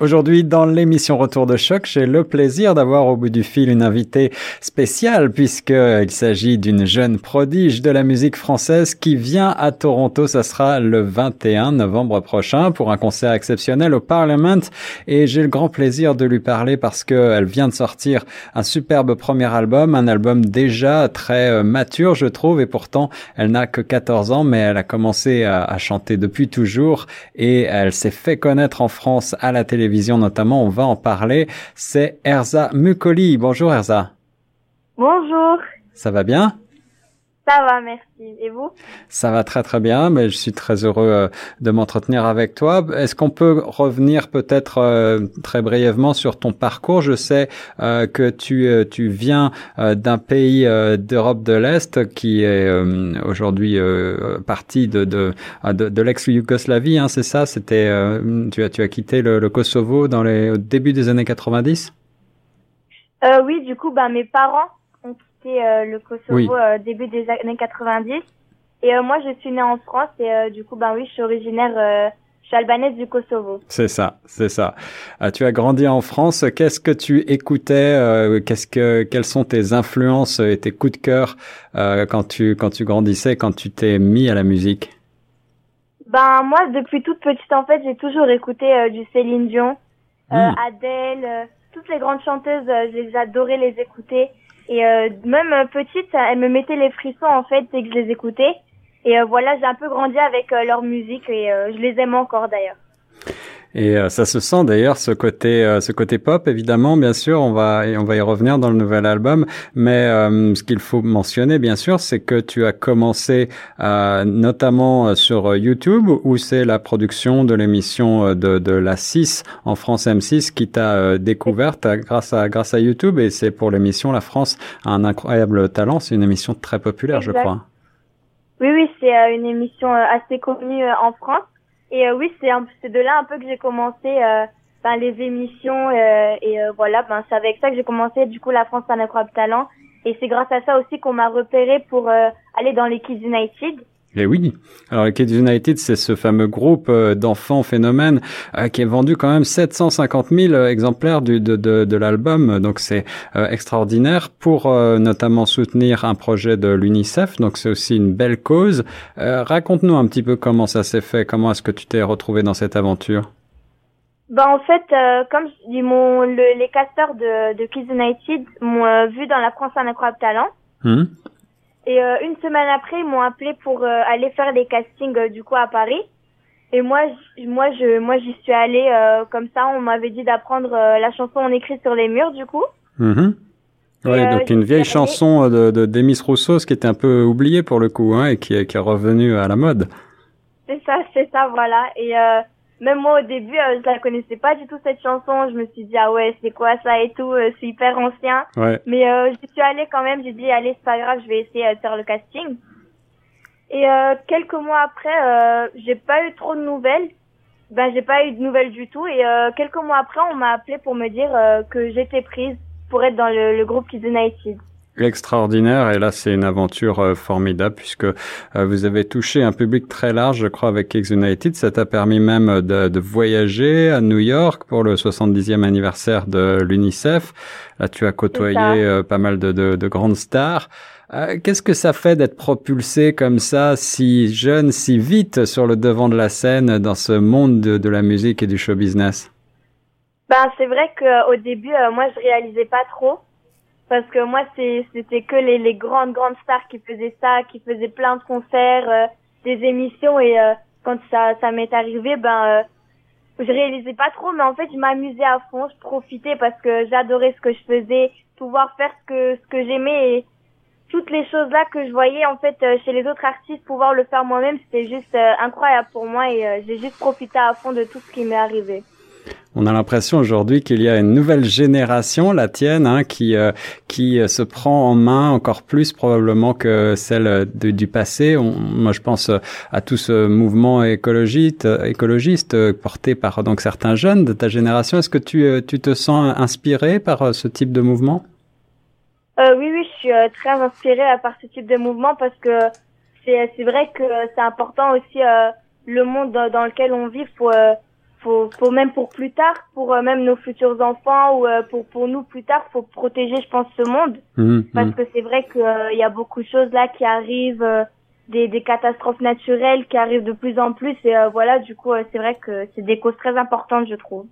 Aujourd'hui, dans l'émission Retour de choc, j'ai le plaisir d'avoir au bout du fil une invitée spéciale puisqu'il s'agit d'une jeune prodige de la musique française qui vient à Toronto. Ça sera le 21 novembre prochain pour un concert exceptionnel au Parliament. Et j'ai le grand plaisir de lui parler parce qu'elle vient de sortir un superbe premier album, un album déjà très euh, mature, je trouve, et pourtant elle n'a que 14 ans, mais elle a commencé à, chanter depuis toujours. Et elle s'est fait connaître en France à la télévision notamment, on va en parler. C'est Erza Mukoli. Bonjour Erza. Bonjour. Ça va bien? Ça va, merci. Et vous? Ça va très très bien, mais je suis très heureux euh, de m'entretenir avec toi. Est-ce qu'on peut revenir peut-être euh, très brièvement sur ton parcours? Je sais euh, que tu tu viens d'un pays d'Europe de l'Est qui est aujourd'hui partie de de, de, de l'ex-Yougoslavie, hein, c'est ça? C'était tu as tu as quitté le, le Kosovo dans les au début des années 90 Oui, du coup, bah mes parents euh, le Kosovo euh, début des années 90. Et euh, moi, je suis née en France et du coup, ben oui, je suis originaire je suis albanaise du Kosovo. C'est ça, c'est ça. tu as grandi en France. Qu'est-ce que tu écoutais Qu'est-ce que quelles sont tes influences et tes coups de cœur quand tu quand tu grandissais, quand tu t'es mis à la musique? Ben moi, depuis toute petite en fait, j'ai toujours écouté du Céline Dion, hmm. Adèle, toutes les grandes chanteuses. je les adorais les écouter. Et euh, même euh, petite, elle me mettait les frissons en fait dès que je les écoutais. Et euh, voilà, j'ai un peu grandi avec leur musique et je les aime encore d'ailleurs. Et euh, ça se sent d'ailleurs ce côté euh, ce côté pop évidemment bien sûr on va on va y revenir dans le nouvel album. Mais euh, ce qu'il faut mentionner bien sûr c'est que tu as commencé notamment sur YouTube où c'est la production de l'émission de, de la 6 en France M6 qui t'a découverte grâce à grâce à YouTube. Et c'est pour l'émission La France a un incroyable talent. C'est une émission très populaire je crois. Oui oui c'est une émission assez connue en France et euh, oui, c'est de là un peu que j'ai commencé euh, ben, les émissions euh, et voilà, ben c'est avec ça que j'ai commencé du coup la France un incroyable talent et c'est grâce à ça aussi qu'on m'a repéré pour aller dans les Kids United. Et oui. Alors, Kids United, c'est ce fameux groupe d'enfants phénomènes qui a vendu quand même 750 000 exemplaires du, de, de, de l'album. Donc, c'est extraordinaire pour notamment soutenir un projet de l'UNICEF. Donc, c'est aussi une belle cause. Raconte-nous un petit peu comment ça s'est fait. Comment est-ce que tu t'es retrouvé dans cette aventure? Bah en fait, comme je dis, mon, le, les casteurs de, de Kids United m'ont vu dans la France un incroyable talent. Hum. Et euh, une semaine après, ils m'ont appelé pour euh, aller faire des castings euh, du coup à Paris. Et moi, moi, je, moi, j'y suis allée comme ça. On m'avait dit d'apprendre la chanson on écrit sur les murs du coup. Mm Oui, donc une vieille chanson de, de Demis Rousseau, qui était un peu oubliée pour le coup, hein, et qui, qui est revenue à la mode. C'est ça, c'est ça, voilà. Et même moi au début euh, je la connaissais pas du tout cette chanson. Je me suis dit ah ouais c'est quoi ça et tout euh, c'est hyper ancien. Ouais. mais euh, j'y suis allée quand même. J'ai dit allez c'est pas grave je vais essayer de faire le casting. Et euh, quelques mois après euh, j'ai pas eu trop de nouvelles. Ben j'ai pas eu de nouvelles du tout. Et quelques mois après on m'a appelé pour me dire que j'étais prise pour être dans le, le groupe Kids United extraordinaire. Et là c'est une aventure euh, formidable puisque euh, vous avez touché un public très large je crois avec X United. Ça t'a permis même de, de, voyager à New York pour le 70e anniversaire de l'UNICEF. Là tu as côtoyé euh, pas mal de, de, de grandes stars. Qu'est-ce que ça fait d'être propulsé comme ça, si jeune, si vite sur le devant de la scène dans ce monde de, de la musique et du show business? Ben c'est vrai qu'au début, moi je réalisais pas trop parce que moi c'était que les, grandes grandes stars qui faisaient ça, qui faisaient plein de concerts, euh, des émissions et euh, quand ça m'est arrivé ben euh, je réalisais pas trop mais en fait je m'amusais à fond, je profitais parce que j'adorais ce que je faisais, pouvoir faire ce que ce que j'aimais et toutes les choses là que je voyais en fait chez les autres artistes pouvoir le faire moi-même, c'était juste incroyable pour moi et j'ai juste profité à fond de tout ce qui m'est arrivé. On a l'impression aujourd'hui qu'il y a une nouvelle génération, la tienne, hein, qui euh, qui euh, se prend en main encore plus probablement que celle du passé. moi, je pense à tout ce mouvement écologiste, écologiste porté par donc certains jeunes de ta génération. Est-ce que tu euh, tu te sens inspiré par ce type de mouvement? Oui, oui, je suis très inspirée par ce type de mouvement parce que c'est c'est vrai que c'est important aussi le monde dans, lequel on vit, faut, faut, faut même pour plus tard, pour même nos futurs enfants ou pour pour nous plus tard, faut protéger, je pense, ce monde mmh, parce mmh. que c'est vrai qu'il y a beaucoup de choses là qui arrivent des, des, catastrophes naturelles qui arrivent de plus en plus et euh, voilà du coup euh, c'est vrai que c'est des causes très importantes je trouve.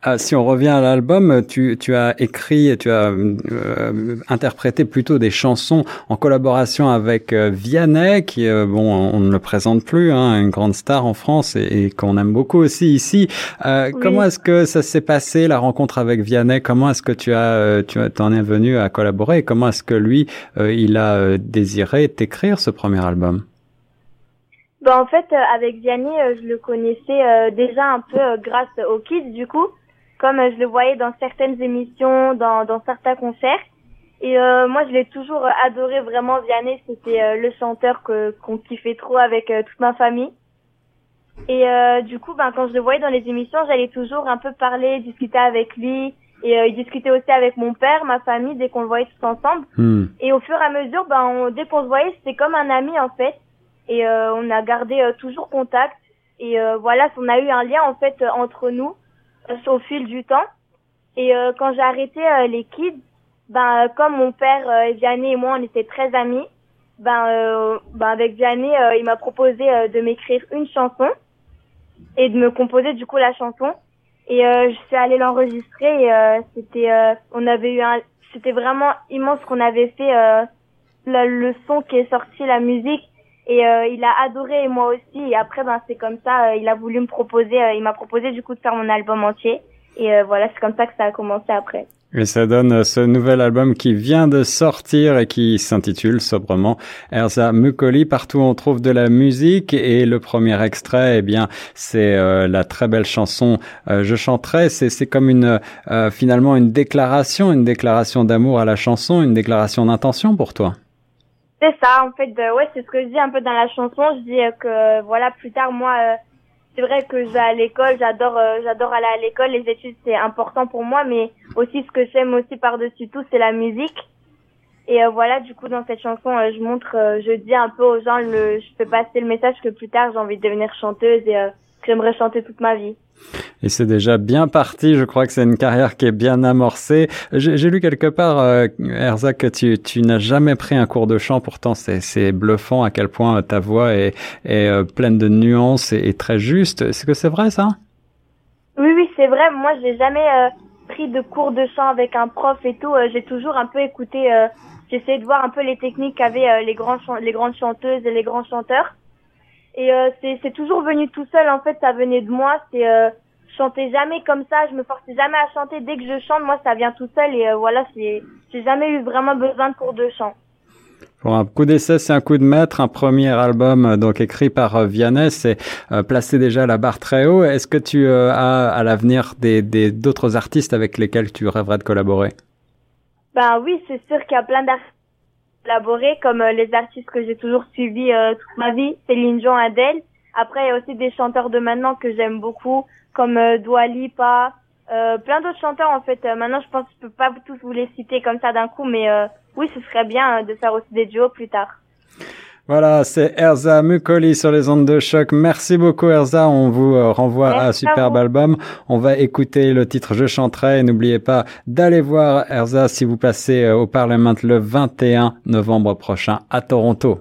Ah, si on revient à l'album, tu, tu, as écrit, tu as euh, interprété plutôt des chansons en collaboration avec euh, Vianney, qui euh, bon, on ne le présente plus, hein, une grande star en France et, qu'on aime beaucoup aussi ici. Comment est-ce que ça s'est passé la rencontre avec Vianney? Comment est-ce que tu as, tu en es venu à collaborer? Comment est-ce que lui, il a désiré t'écrire ce premier album? Ben, en fait, avec Vianney, je le connaissais déjà un peu grâce aux Kids, du coup comme euh, je le voyais dans certaines émissions, dans, dans certains concerts. Et euh, moi, je l'ai toujours adoré vraiment. Vianney, c'était euh, le chanteur que qu'on kiffait trop avec toute ma famille. Et du coup, ben quand je le voyais dans les émissions, j'allais toujours un peu parler, discuter avec lui. Et il discutait aussi avec mon père, ma famille, dès qu'on le voyait tous ensemble. Hmm. Et au fur et à mesure, ben dès qu'on se voyait, c'était comme un ami en fait. Et on a gardé toujours contact. Et voilà, on a eu un lien en fait entre nous au fil du temps. Et euh, quand j'ai arrêté euh, les kids, ben comme mon père euh, Vianney et moi on était très amis, ben, ben avec Vianney il m'a proposé de m'écrire une chanson et de me composer du coup la chanson. Et je suis allée l'enregistrer et c'était on avait eu un c'était vraiment immense qu'on avait fait le, le son qui est sorti la musique et euh, il a adoré et moi aussi. Et après, ben c'est comme ça. Euh, il a voulu me proposer. Euh, il m'a proposé du coup de faire mon album entier. Et voilà, c'est comme ça que ça a commencé après. Et ça donne ce nouvel album qui vient de sortir et qui s'intitule sobrement Erza Mukoli. Partout on trouve de la musique et le premier extrait, eh bien, c'est la très belle chanson Je chanterai. C'est c'est comme une finalement une déclaration, une déclaration d'amour à la chanson, une déclaration d'intention pour toi. C'est ça, en fait, ouais, c'est ce que je dis un peu dans la chanson. Je dis euh, que, voilà, plus tard, moi, euh, c'est vrai que je à l'école, j'adore, euh, j'adore aller à l'école, les études, c'est important pour moi, mais aussi ce que j'aime aussi par-dessus tout, c'est la musique. Et voilà, du coup, dans cette chanson, je montre, je dis un peu aux gens, le, je fais passer le message que plus tard, j'ai envie de devenir chanteuse et j'aimerais chanter toute ma vie. Et c'est déjà bien parti. Je crois que c'est une carrière qui est bien amorcée. J'ai lu quelque part, euh, Erza, que tu, tu n'as jamais pris un cours de chant. Pourtant, c'est bluffant à quel point ta voix est, est euh, pleine de nuances et, très juste. Est-ce que c'est vrai ça? Oui, oui, c'est vrai. Moi, j'ai jamais euh, pris de cours de chant avec un prof et tout. j'ai toujours un peu écouté. J'essayais de voir un peu les techniques qu'avaient les, grands les grandes chanteuses et les grands chanteurs. Et euh, c'est toujours venu tout seul. En fait, ça venait de moi. C'est euh, chantais jamais comme ça. Je me forçais jamais à chanter. Dès que je chante, moi, ça vient tout seul. Et euh, voilà, c'est j'ai jamais eu vraiment besoin de cours de chant. Pour un coup d'essai, c'est un coup de maître. Un premier album euh, donc écrit par euh, Vianney, c'est placé déjà la barre très haut. Est-ce que tu as à l'avenir des d'autres artistes avec lesquels tu rêverais de collaborer? Ben oui, c'est sûr qu'il y a plein d'artistes collaborer, comme euh, les artistes que j'ai toujours suivis euh, toute ma vie, Céline Dion, Adèle. Après, il y a aussi des chanteurs de maintenant que j'aime beaucoup, comme euh, Dua Lipa, euh, plein d'autres chanteurs en fait. maintenant, je pense que je peux pas tous vous les citer comme ça d'un coup, mais oui, ce serait bien de faire aussi des duos plus tard. Voilà, c'est Erza Mukoli sur les ondes de choc. Merci beaucoup Erza, on vous euh, renvoie à un superbe album. On va écouter le titre Je chanterai. N'oubliez pas d'aller voir Erza si vous passez euh, au Parlement le 21 novembre prochain à Toronto.